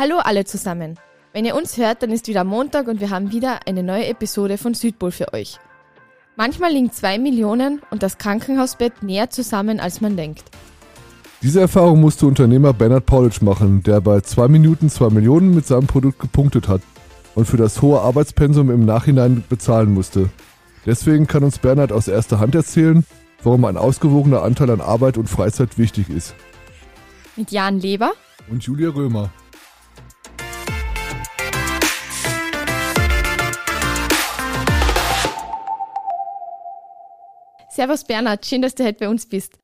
Hallo alle zusammen. Wenn ihr uns hört, dann ist wieder Montag und wir haben wieder eine neue Episode von Südpol für euch. Manchmal liegen zwei Millionen und das Krankenhausbett näher zusammen, als man denkt. Diese Erfahrung musste Unternehmer Bernhard Paulitsch machen, der bei 2 Minuten 2 Millionen mit seinem Produkt gepunktet hat und für das hohe Arbeitspensum im Nachhinein bezahlen musste. Deswegen kann uns Bernhard aus erster Hand erzählen, warum ein ausgewogener Anteil an Arbeit und Freizeit wichtig ist. Mit Jan Leber Und Julia Römer. Servus Bernhard, schön, dass du heute bei uns bist.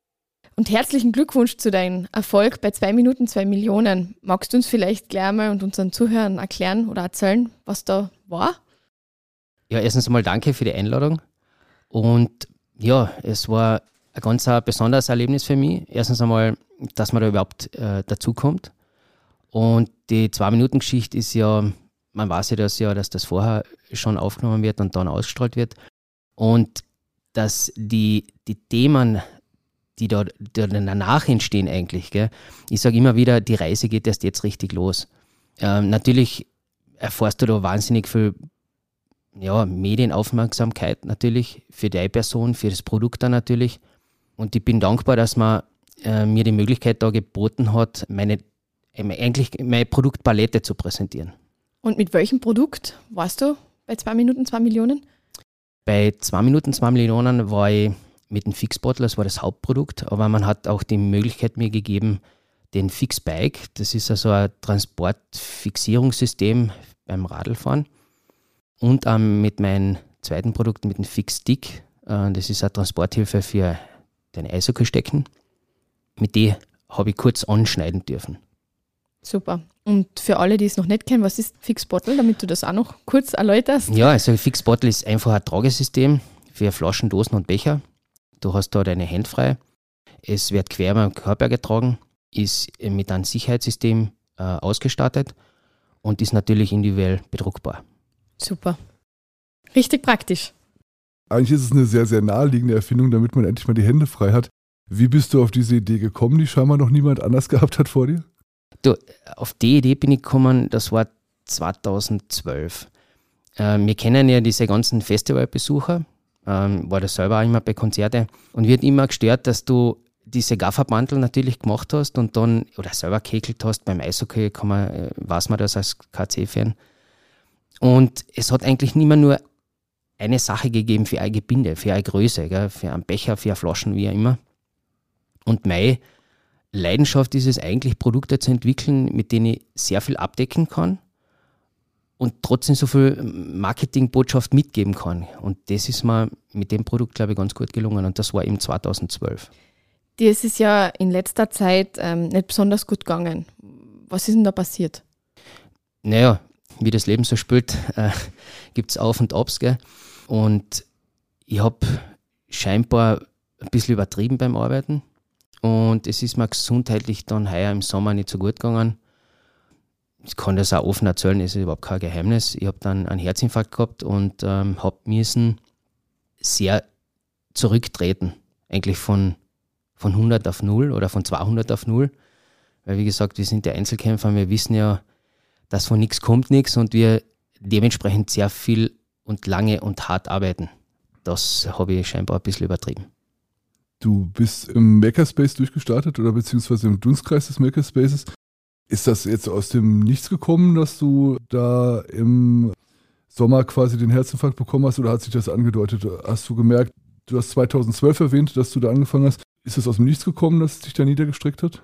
Und herzlichen Glückwunsch zu deinem Erfolg bei 2 Minuten 2 Millionen. Magst du uns vielleicht gleich mal und unseren Zuhörern erklären oder erzählen, was da war? Ja, erstens einmal danke für die Einladung. Und ja, es war ein ganz besonderes Erlebnis für mich. Erstens einmal, dass man da überhaupt äh, dazukommt. Und die Zwei-Minuten-Geschichte ist ja, man weiß ja das ja, dass das vorher schon aufgenommen wird und dann ausgestrahlt wird. Und dass die, die Themen, die da, die danach entstehen eigentlich, gell, ich sage immer wieder, die Reise geht erst jetzt richtig los. Ähm, natürlich erfährst du da wahnsinnig viel ja, Medienaufmerksamkeit natürlich für die Person, für das Produkt dann natürlich. Und ich bin dankbar, dass man äh, mir die Möglichkeit da geboten hat, meine, eigentlich meine Produktpalette zu präsentieren. Und mit welchem Produkt warst du bei 2 Minuten 2 Millionen? Bei 2 Minuten 2 Millionen war ich mit dem Fixbottle, das war das Hauptprodukt, aber man hat auch die Möglichkeit mir gegeben, den Fixbike, das ist also ein Transportfixierungssystem beim Radlfahren und ähm, mit meinem zweiten Produkt, mit dem Fixstick, äh, das ist eine Transporthilfe für deine Eishockeystecken. Mit die habe ich kurz anschneiden dürfen. Super. Und für alle, die es noch nicht kennen, was ist Fixbottle, damit du das auch noch kurz erläuterst? Ja, also Fixbottle ist einfach ein Tragesystem für Flaschen, Dosen und Becher. Du hast da deine Hände frei. Es wird quer beim Körper getragen, ist mit einem Sicherheitssystem äh, ausgestattet und ist natürlich individuell bedruckbar. Super. Richtig praktisch. Eigentlich ist es eine sehr, sehr naheliegende Erfindung, damit man endlich mal die Hände frei hat. Wie bist du auf diese Idee gekommen, die scheinbar noch niemand anders gehabt hat vor dir? Du, auf die Idee bin ich gekommen, das war 2012. Äh, wir kennen ja diese ganzen Festivalbesucher, ähm, war das selber auch immer bei Konzerten und wird immer gestört, dass du diese Gafferbandel natürlich gemacht hast und dann, oder selber kekelt hast, beim Eishockey kann man, äh, weiß man das als KC-Fan. Und es hat eigentlich nicht mehr nur eine Sache gegeben für eine Gebinde, für eine Größe, gell, für einen Becher, für eine Flaschen, wie auch immer. Und meine Leidenschaft ist es eigentlich, Produkte zu entwickeln, mit denen ich sehr viel abdecken kann und trotzdem so viel Marketingbotschaft mitgeben kann. Und das ist mir mit dem Produkt, glaube ich, ganz gut gelungen. Und das war eben 2012. Dir ist es ja in letzter Zeit ähm, nicht besonders gut gegangen. Was ist denn da passiert? Naja, wie das Leben so spielt, äh, gibt es Auf und Abs. Gell? Und ich habe scheinbar ein bisschen übertrieben beim Arbeiten. Und es ist mir gesundheitlich dann heuer im Sommer nicht so gut gegangen. Ich kann das auch offen erzählen, ist überhaupt kein Geheimnis. Ich habe dann einen Herzinfarkt gehabt und ähm, habe müssen sehr zurücktreten. Eigentlich von, von 100 auf 0 oder von 200 auf 0. Weil, wie gesagt, wir sind ja Einzelkämpfer, wir wissen ja, dass von nichts kommt nichts und wir dementsprechend sehr viel und lange und hart arbeiten. Das habe ich scheinbar ein bisschen übertrieben. Du bist im Makerspace durchgestartet oder beziehungsweise im Dunstkreis des Makerspaces. Ist das jetzt aus dem Nichts gekommen, dass du da im Sommer quasi den Herzinfarkt bekommen hast oder hat sich das angedeutet? Hast du gemerkt, du hast 2012 erwähnt, dass du da angefangen hast. Ist das aus dem Nichts gekommen, dass es dich da niedergestreckt hat?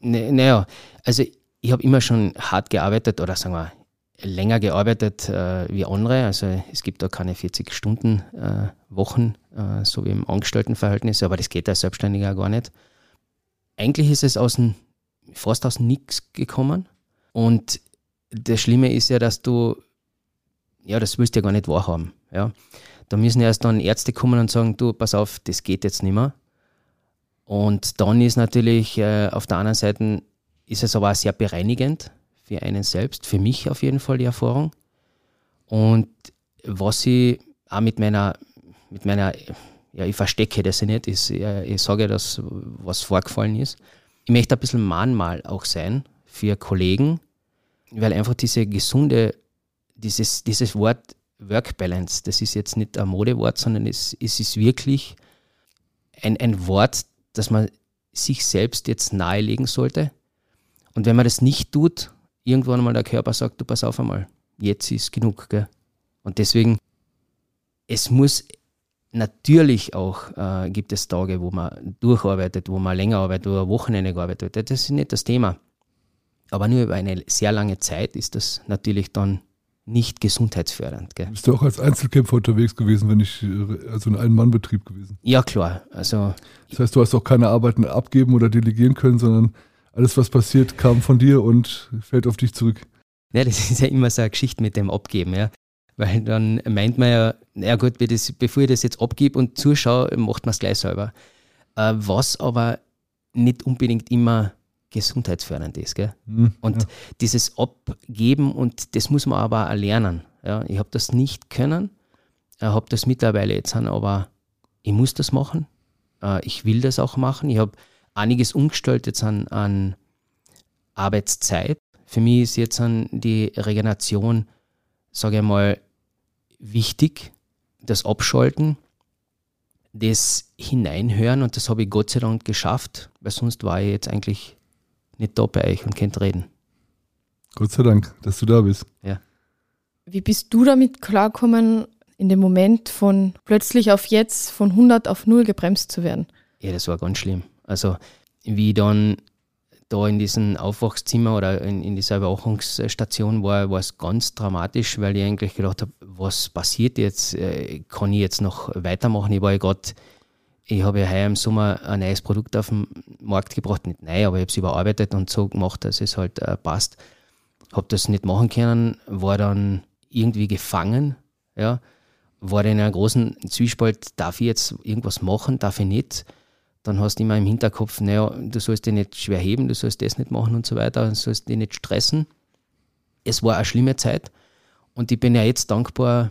Naja, also ich habe immer schon hart gearbeitet oder sagen wir länger gearbeitet äh, wie andere. Also es gibt da keine 40-Stunden-Wochen, äh, äh, so wie im Angestelltenverhältnis, aber das geht als Selbstständiger gar nicht. Eigentlich ist es aus dem, fast aus Nix gekommen. Und das Schlimme ist ja, dass du, ja, das willst du ja gar nicht wahrhaben. Ja. Da müssen erst dann Ärzte kommen und sagen, du, pass auf, das geht jetzt nicht mehr. Und dann ist natürlich äh, auf der anderen Seite ist es aber auch sehr bereinigend für einen selbst, für mich auf jeden Fall die Erfahrung. Und was ich auch mit meiner, mit meiner, ja, ich verstecke das ja nicht, ich, ich sage das, was vorgefallen ist. Ich möchte ein bisschen Mahnmal auch sein für Kollegen, weil einfach diese gesunde, dieses, dieses Wort Work Balance, das ist jetzt nicht ein Modewort, sondern es, es ist wirklich ein, ein Wort, das man sich selbst jetzt nahelegen sollte. Und wenn man das nicht tut, irgendwann mal der Körper sagt, du pass auf einmal, jetzt ist genug. Gell? Und deswegen, es muss natürlich auch, äh, gibt es Tage, wo man durcharbeitet, wo man länger arbeitet, wo ein Wochenende gearbeitet wird. Das ist nicht das Thema. Aber nur über eine sehr lange Zeit ist das natürlich dann nicht gesundheitsfördernd. Gell? Bist du auch als Einzelkämpfer unterwegs gewesen, wenn ich, also ein Ein-Mann-Betrieb gewesen? Ja, klar. Also, das heißt, du hast auch keine Arbeiten abgeben oder delegieren können, sondern alles, was passiert, kam von dir und fällt auf dich zurück. Ja, das ist ja immer so eine Geschichte mit dem Abgeben, ja. Weil dann meint man ja, na gut, bevor ich das jetzt abgebe und zuschaue, macht man es gleich selber. Äh, was aber nicht unbedingt immer gesundheitsfördernd ist. Gell? Mhm, und ja. dieses Abgeben, und das muss man aber auch lernen. Ja? Ich habe das nicht können, ich habe das mittlerweile jetzt aber ich muss das machen. Äh, ich will das auch machen. Ich habe einiges umgestellt jetzt an, an Arbeitszeit. Für mich ist jetzt an die Regeneration, sage ich mal, wichtig, das Abschalten, das Hineinhören und das habe ich Gott sei Dank geschafft, weil sonst war ich jetzt eigentlich nicht da bei euch und könnt reden. Gott sei Dank, dass du da bist. Ja. Wie bist du damit klargekommen, in dem Moment von plötzlich auf jetzt von 100 auf 0 gebremst zu werden? Ja, das war ganz schlimm. Also, wie dann da in diesem Aufwachszimmer oder in, in dieser Überwachungsstation war, war es ganz dramatisch, weil ich eigentlich gedacht habe, was passiert jetzt? Äh, kann ich jetzt noch weitermachen? Ich war ja gerade ich habe ja heuer im Sommer ein neues Produkt auf den Markt gebracht, nicht neu, aber ich habe es überarbeitet und so gemacht, dass es halt äh, passt. Habe das nicht machen können, war dann irgendwie gefangen, ja, war in einer großen Zwiespalt, darf ich jetzt irgendwas machen, darf ich nicht? Dann hast du immer im Hinterkopf, naja, du sollst dich nicht schwer heben, du sollst das nicht machen und so weiter, du sollst dich nicht stressen. Es war eine schlimme Zeit und ich bin ja jetzt dankbar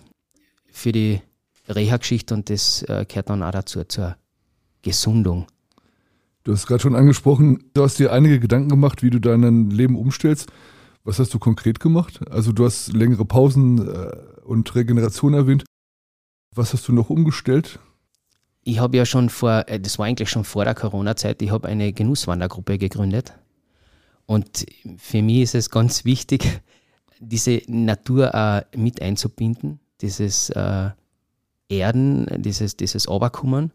für die Reha-Geschichte und das äh, gehört dann auch dazu, zur Gesundung. Du hast gerade schon angesprochen, du hast dir einige Gedanken gemacht, wie du dein Leben umstellst. Was hast du konkret gemacht? Also du hast längere Pausen äh, und Regeneration erwähnt. Was hast du noch umgestellt? Ich habe ja schon vor, äh, das war eigentlich schon vor der Corona-Zeit, ich habe eine Genusswandergruppe gegründet. Und für mich ist es ganz wichtig, diese Natur auch mit einzubinden, dieses äh, Erden, dieses, dieses Oberkummern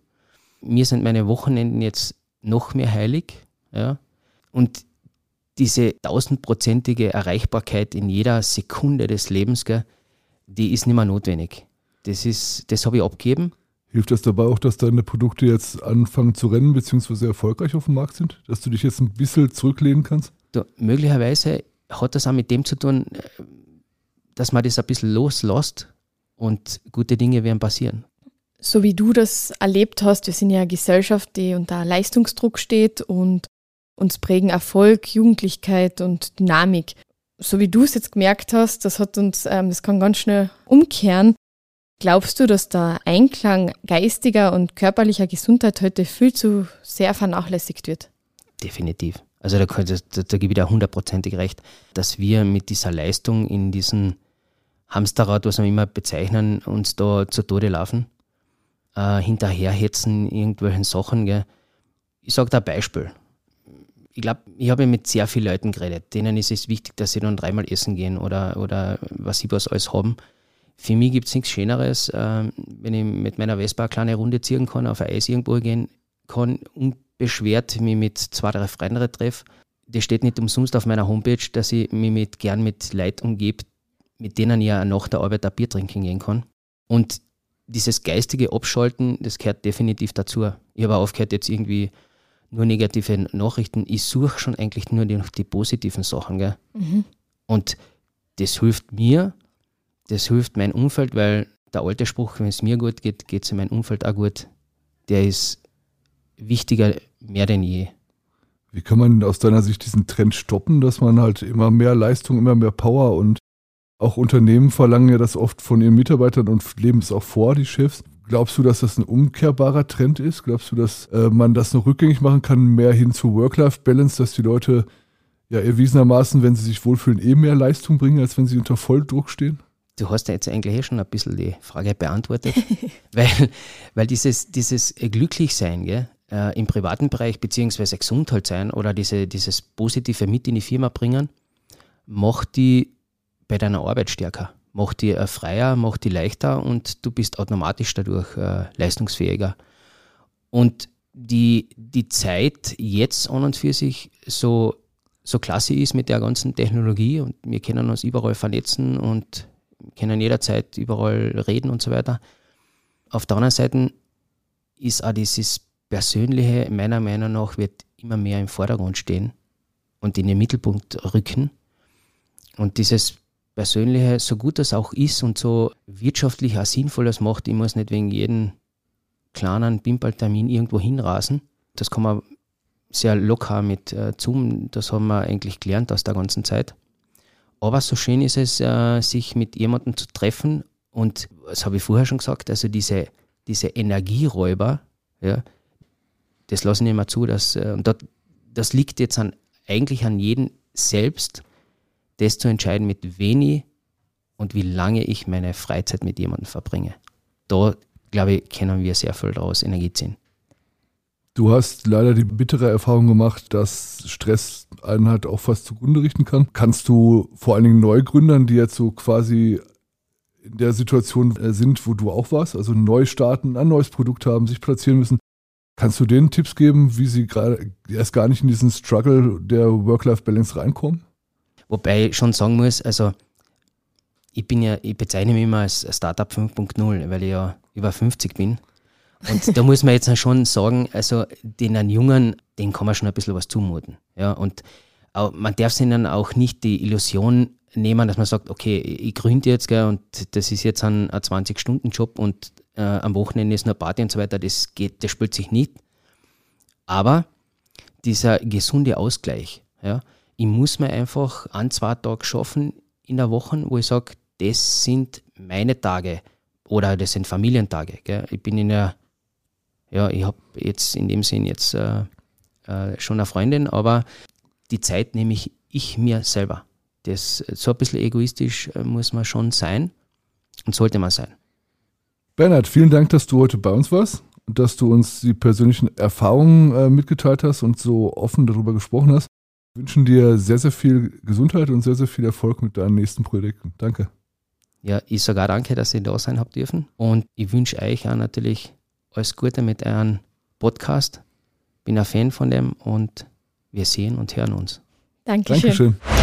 mir sind meine Wochenenden jetzt noch mehr heilig. Ja? Und diese tausendprozentige Erreichbarkeit in jeder Sekunde des Lebens, gell, die ist nicht mehr notwendig. Das, das habe ich abgegeben. Hilft das dabei auch, dass deine Produkte jetzt anfangen zu rennen bzw. erfolgreich auf dem Markt sind? Dass du dich jetzt ein bisschen zurücklehnen kannst? Du, möglicherweise hat das auch mit dem zu tun, dass man das ein bisschen loslässt und gute Dinge werden passieren so wie du das erlebt hast, wir sind ja eine Gesellschaft, die unter Leistungsdruck steht und uns prägen Erfolg, Jugendlichkeit und Dynamik. So wie du es jetzt gemerkt hast, das hat uns, ähm, das kann ganz schnell umkehren. Glaubst du, dass der Einklang geistiger und körperlicher Gesundheit heute viel zu sehr vernachlässigt wird? Definitiv. Also da, da, da gebe ich dir hundertprozentig recht, dass wir mit dieser Leistung in diesem Hamsterrad, was wir immer bezeichnen, uns da zu Tode laufen äh, hinterherhetzen, irgendwelchen Sachen. Gell. Ich sage da ein Beispiel. Ich glaube, ich habe mit sehr vielen Leuten geredet. Denen ist es wichtig, dass sie dann dreimal essen gehen oder, oder was sie was alles haben. Für mich gibt es nichts Schöneres, äh, wenn ich mit meiner Vespa eine kleine Runde ziehen kann, auf ein Eis irgendwo gehen kann, unbeschwert mich mit zwei, drei Freunden treffe. Das steht nicht umsonst auf meiner Homepage, dass ich mich mit, gern mit Leuten umgebe, mit denen ich ja nach der Arbeit ein Bier trinken gehen kann. Und dieses geistige Abschalten, das gehört definitiv dazu. Ich habe aufgehört, jetzt irgendwie nur negative Nachrichten. Ich suche schon eigentlich nur die, die positiven Sachen. Gell? Mhm. Und das hilft mir, das hilft mein Umfeld, weil der alte Spruch, wenn es mir gut geht, geht es in meinem Umfeld auch gut, der ist wichtiger mehr denn je. Wie kann man aus deiner Sicht diesen Trend stoppen, dass man halt immer mehr Leistung, immer mehr Power und auch Unternehmen verlangen ja das oft von ihren Mitarbeitern und leben es auch vor, die Chefs. Glaubst du, dass das ein umkehrbarer Trend ist? Glaubst du, dass äh, man das noch rückgängig machen kann, mehr hin zu Work-Life-Balance, dass die Leute ja erwiesenermaßen, wenn sie sich wohlfühlen, eh mehr Leistung bringen, als wenn sie unter Volldruck stehen? Du hast ja jetzt eigentlich eh schon ein bisschen die Frage beantwortet, weil, weil dieses, dieses Glücklichsein gell, äh, im privaten Bereich beziehungsweise Gesundheit sein oder diese, dieses Positive mit in die Firma bringen, macht die bei deiner Arbeit stärker, macht die äh, freier, macht die leichter und du bist automatisch dadurch äh, leistungsfähiger. Und die, die Zeit jetzt an und für sich so, so klasse ist mit der ganzen Technologie und wir können uns überall vernetzen und können jederzeit überall reden und so weiter. Auf der anderen Seite ist auch dieses Persönliche, meiner Meinung nach, wird immer mehr im Vordergrund stehen und in den Mittelpunkt rücken. Und dieses Persönliche, so gut das auch ist und so wirtschaftlich auch sinnvoll das macht, ich muss nicht wegen jedem kleinen Pimpeltermin irgendwo hinrasen. Das kann man sehr locker mit äh, Zoom, das haben wir eigentlich gelernt aus der ganzen Zeit. Aber so schön ist es, äh, sich mit jemandem zu treffen und, das habe ich vorher schon gesagt, also diese, diese Energieräuber, ja, das lassen wir immer zu, dass, äh, das, das liegt jetzt an, eigentlich an jedem selbst, das zu entscheiden, mit wem ich und wie lange ich meine Freizeit mit jemandem verbringe. Da, glaube ich, können wir sehr viel daraus Energie ziehen. Du hast leider die bittere Erfahrung gemacht, dass Stress einen halt auch fast zugrunde richten kann. Kannst du vor allen Dingen Neugründern, die jetzt so quasi in der Situation äh, sind, wo du auch warst, also neu starten, ein neues Produkt haben, sich platzieren müssen, kannst du denen Tipps geben, wie sie gerade erst gar nicht in diesen Struggle der Work-Life-Balance reinkommen? Wobei ich schon sagen muss, also ich bin ja, ich bezeichne mich immer als Startup 5.0, weil ich ja über 50 bin. Und da muss man jetzt schon sagen, also den Jungen, den kann man schon ein bisschen was zumuten. Ja, und man darf ihnen auch nicht die Illusion nehmen, dass man sagt, okay, ich gründe jetzt gell, und das ist jetzt ein, ein 20-Stunden-Job und äh, am Wochenende ist nur Party und so weiter, das geht, das spielt sich nicht. Aber dieser gesunde Ausgleich, ja, ich muss mir einfach ein, zwei Tage schaffen in der Woche, wo ich sage, das sind meine Tage oder das sind Familientage. Gell. Ich bin in der ja, ich habe jetzt in dem Sinn jetzt äh, äh, schon eine Freundin, aber die Zeit nehme ich, ich mir selber. Das, so ein bisschen egoistisch äh, muss man schon sein und sollte man sein. Bernhard, vielen Dank, dass du heute bei uns warst und dass du uns die persönlichen Erfahrungen äh, mitgeteilt hast und so offen darüber gesprochen hast. Wir wünschen dir sehr, sehr viel Gesundheit und sehr, sehr viel Erfolg mit deinen nächsten Projekten. Danke. Ja, ich sogar danke, dass ihr da sein habt dürfen. Und ich wünsche euch auch natürlich alles Gute mit eurem Podcast. Bin ein Fan von dem und wir sehen und hören uns. Dankeschön. Dankeschön.